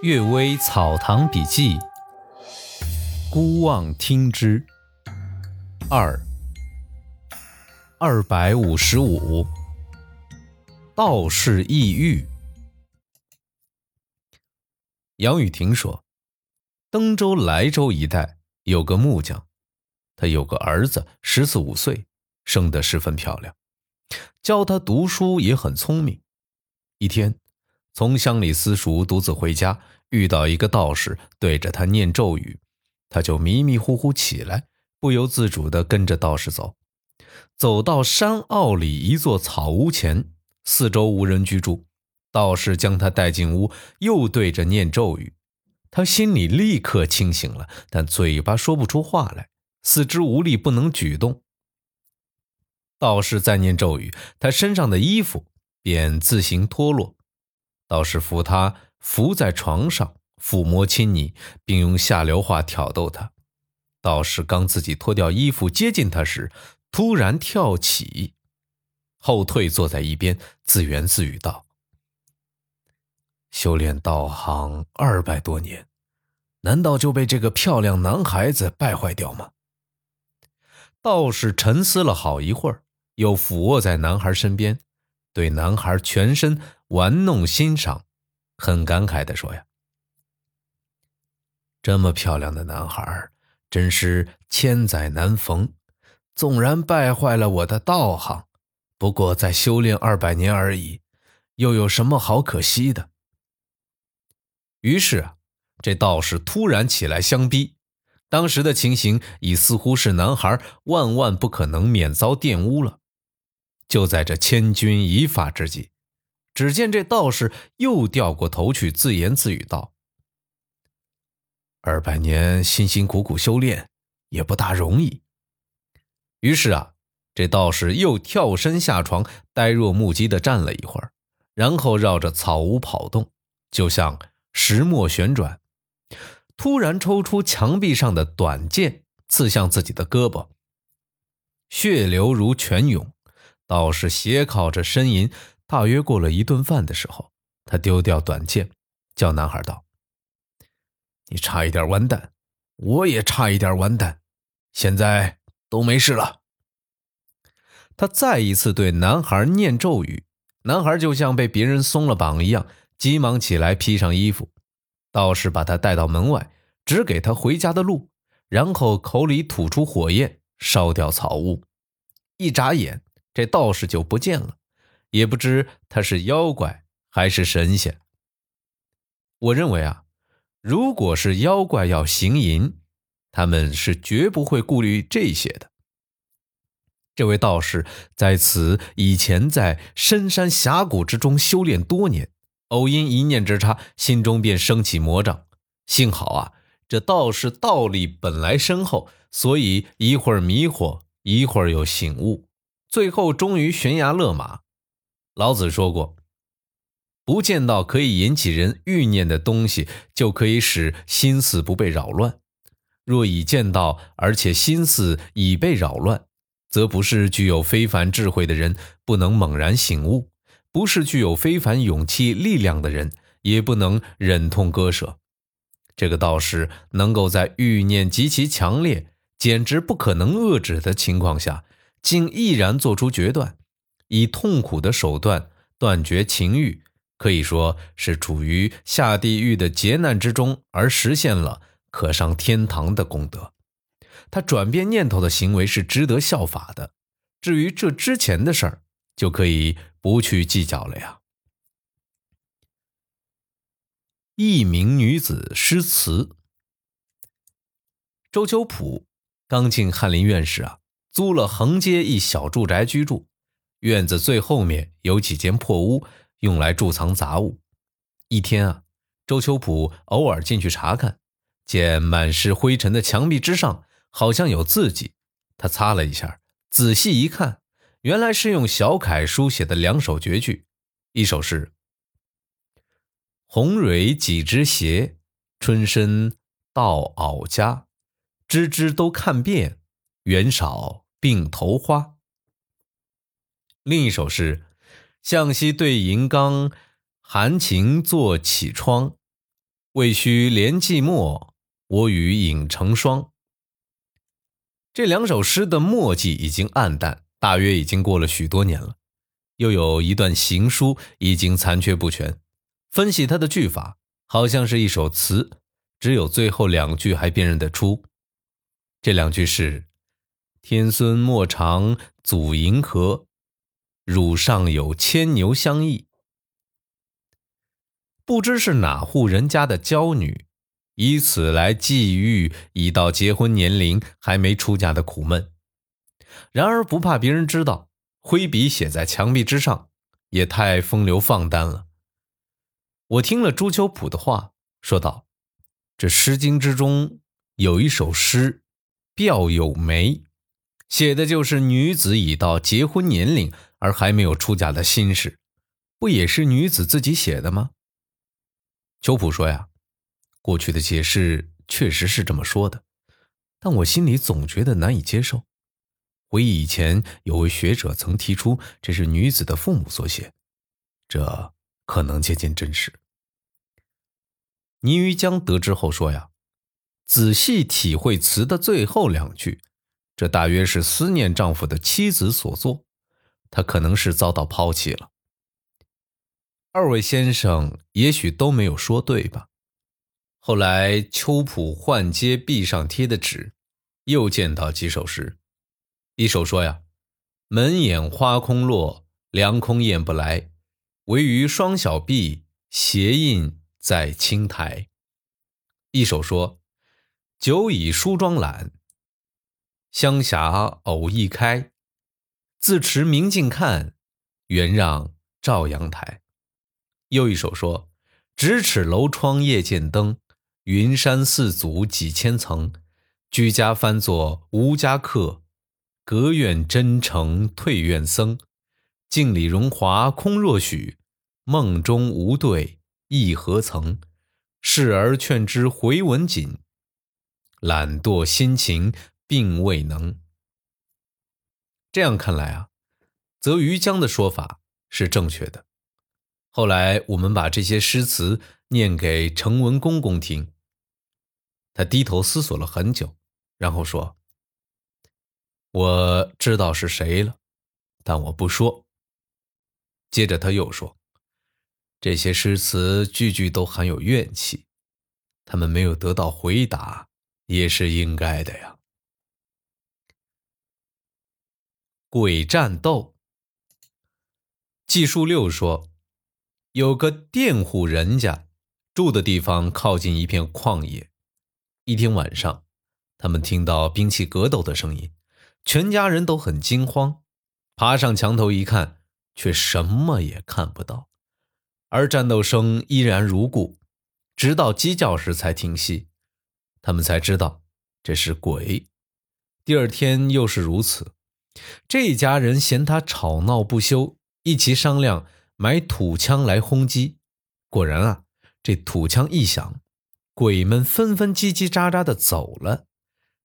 《岳微草堂笔记》，孤望听之。二二百五十五，道士抑郁。杨雨婷说：“登州、莱州一带有个木匠，他有个儿子，十四五岁，生得十分漂亮，教他读书也很聪明。一天。”从乡里私塾独自回家，遇到一个道士对着他念咒语，他就迷迷糊糊起来，不由自主地跟着道士走。走到山坳里一座草屋前，四周无人居住。道士将他带进屋，又对着念咒语，他心里立刻清醒了，但嘴巴说不出话来，四肢无力，不能举动。道士再念咒语，他身上的衣服便自行脱落。道士扶他伏在床上，抚摸亲昵，并用下流话挑逗他。道士刚自己脱掉衣服接近他时，突然跳起，后退坐在一边，自言自语道：“修炼道行二百多年，难道就被这个漂亮男孩子败坏掉吗？”道士沉思了好一会儿，又俯卧在男孩身边。对男孩全身玩弄欣赏，很感慨地说：“呀，这么漂亮的男孩，真是千载难逢。纵然败坏了我的道行，不过再修炼二百年而已，又有什么好可惜的？”于是啊，这道士突然起来相逼。当时的情形已似乎是男孩万万不可能免遭玷污了。就在这千钧一发之际，只见这道士又掉过头去，自言自语道：“二百年辛辛苦苦修炼，也不大容易。”于是啊，这道士又跳身下床，呆若木鸡的站了一会儿，然后绕着草屋跑动，就像石磨旋转。突然抽出墙壁上的短剑，刺向自己的胳膊，血流如泉涌。道士斜靠着呻吟，大约过了一顿饭的时候，他丢掉短剑，叫男孩道：“你差一点完蛋，我也差一点完蛋，现在都没事了。”他再一次对男孩念咒语，男孩就像被别人松了绑一样，急忙起来披上衣服。道士把他带到门外，指给他回家的路，然后口里吐出火焰，烧掉草屋。一眨眼。这道士就不见了，也不知他是妖怪还是神仙。我认为啊，如果是妖怪要行淫，他们是绝不会顾虑这些的。这位道士在此以前在深山峡谷之中修炼多年，偶因一念之差，心中便升起魔障。幸好啊，这道士道力本来深厚，所以一会儿迷惑，一会儿又醒悟。最后终于悬崖勒马。老子说过：“不见到可以引起人欲念的东西，就可以使心思不被扰乱；若已见到，而且心思已被扰乱，则不是具有非凡智慧的人不能猛然醒悟，不是具有非凡勇气力量的人也不能忍痛割舍。这个道士能够在欲念极其强烈、简直不可能遏制的情况下。”竟毅然做出决断，以痛苦的手段断绝情欲，可以说是处于下地狱的劫难之中，而实现了可上天堂的功德。他转变念头的行为是值得效法的。至于这之前的事儿，就可以不去计较了呀。一名女子诗词。周秋浦刚进翰林院时啊。租了横街一小住宅居住，院子最后面有几间破屋，用来贮藏杂物。一天啊，周秋浦偶尔进去查看，见满是灰尘的墙壁之上好像有字迹，他擦了一下，仔细一看，原来是用小楷书写的两首绝句，一首是“红蕊几枝斜，春深到袄家，枝枝都看遍。”缘少并头花。另一首是“向西对银缸，含情坐绮窗，未须怜寂寞，我与影成双。这两首诗的墨迹已经暗淡，大约已经过了许多年了。又有一段行书已经残缺不全。分析它的句法，好像是一首词，只有最后两句还辨认得出。这两句是：“天孙莫长阻银河，汝上有牵牛相忆。”不知是哪户人家的娇女，以此来寄喻已到结婚年龄还没出嫁的苦闷。然而不怕别人知道，挥笔写在墙壁之上，也太风流放诞了。我听了朱秋浦的话，说道：“这《诗经》之中有一首诗，《钓有梅》，写的就是女子已到结婚年龄而还没有出嫁的心事，不也是女子自己写的吗？”秋浦说：“呀，过去的解释确实是这么说的，但我心里总觉得难以接受。回忆以前有位学者曾提出，这是女子的父母所写，这可能接近真实。”倪于江得知后说：“呀，仔细体会词的最后两句，这大约是思念丈夫的妻子所作，他可能是遭到抛弃了。”二位先生也许都没有说对吧？后来秋浦换接壁上贴的纸，又见到几首诗。一首说呀：“门掩花空落，凉空雁不来，唯余双小臂，斜印在青苔。”一首说：“久倚梳妆懒，香霞偶一开，自持明镜看，原让照阳台。”又一首说：“咫尺楼窗夜见灯，云山四祖几千层。居家翻作无家客，隔院真诚退院僧。镜里荣华空若许，梦中无对亦何曾？侍儿劝之回文锦，懒惰心情并未能。”这样看来啊，则于江的说法是正确的。后来，我们把这些诗词念给程文公公听。他低头思索了很久，然后说：“我知道是谁了，但我不说。”接着他又说：“这些诗词句句都含有怨气，他们没有得到回答，也是应该的呀。”鬼战斗，纪述六说。有个佃户人家，住的地方靠近一片旷野。一天晚上，他们听到兵器格斗的声音，全家人都很惊慌，爬上墙头一看，却什么也看不到，而战斗声依然如故，直到鸡叫时才停息。他们才知道这是鬼。第二天又是如此，这家人嫌他吵闹不休，一起商量。买土枪来轰击，果然啊，这土枪一响，鬼们纷纷叽叽喳喳的走了。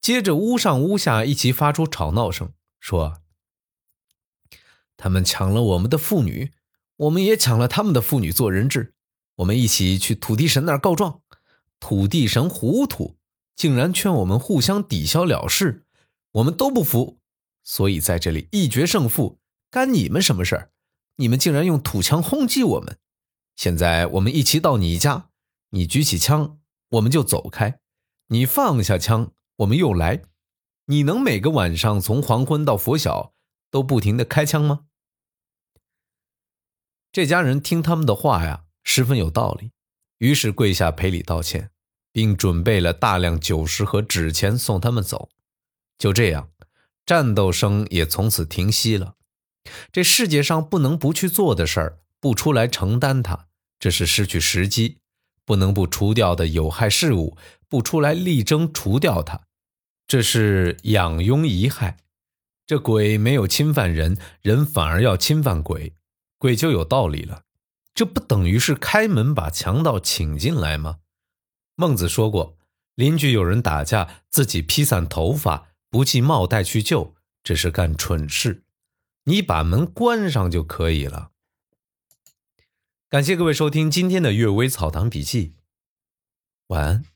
接着屋上屋下一起发出吵闹声，说：“他们抢了我们的妇女，我们也抢了他们的妇女做人质。我们一起去土地神那儿告状。土地神糊涂，竟然劝我们互相抵消了事，我们都不服，所以在这里一决胜负，干你们什么事儿？”你们竟然用土枪轰击我们！现在我们一起到你家，你举起枪，我们就走开；你放下枪，我们又来。你能每个晚上从黄昏到拂晓都不停的开枪吗？这家人听他们的话呀，十分有道理，于是跪下赔礼道歉，并准备了大量酒食和纸钱送他们走。就这样，战斗声也从此停息了。这世界上不能不去做的事儿，不出来承担它，这是失去时机；不能不除掉的有害事物，不出来力争除掉它，这是养庸遗害。这鬼没有侵犯人，人反而要侵犯鬼，鬼就有道理了。这不等于是开门把强盗请进来吗？孟子说过，邻居有人打架，自己披散头发，不系帽带去救，这是干蠢事。你把门关上就可以了。感谢各位收听今天的《阅微草堂笔记》。晚安。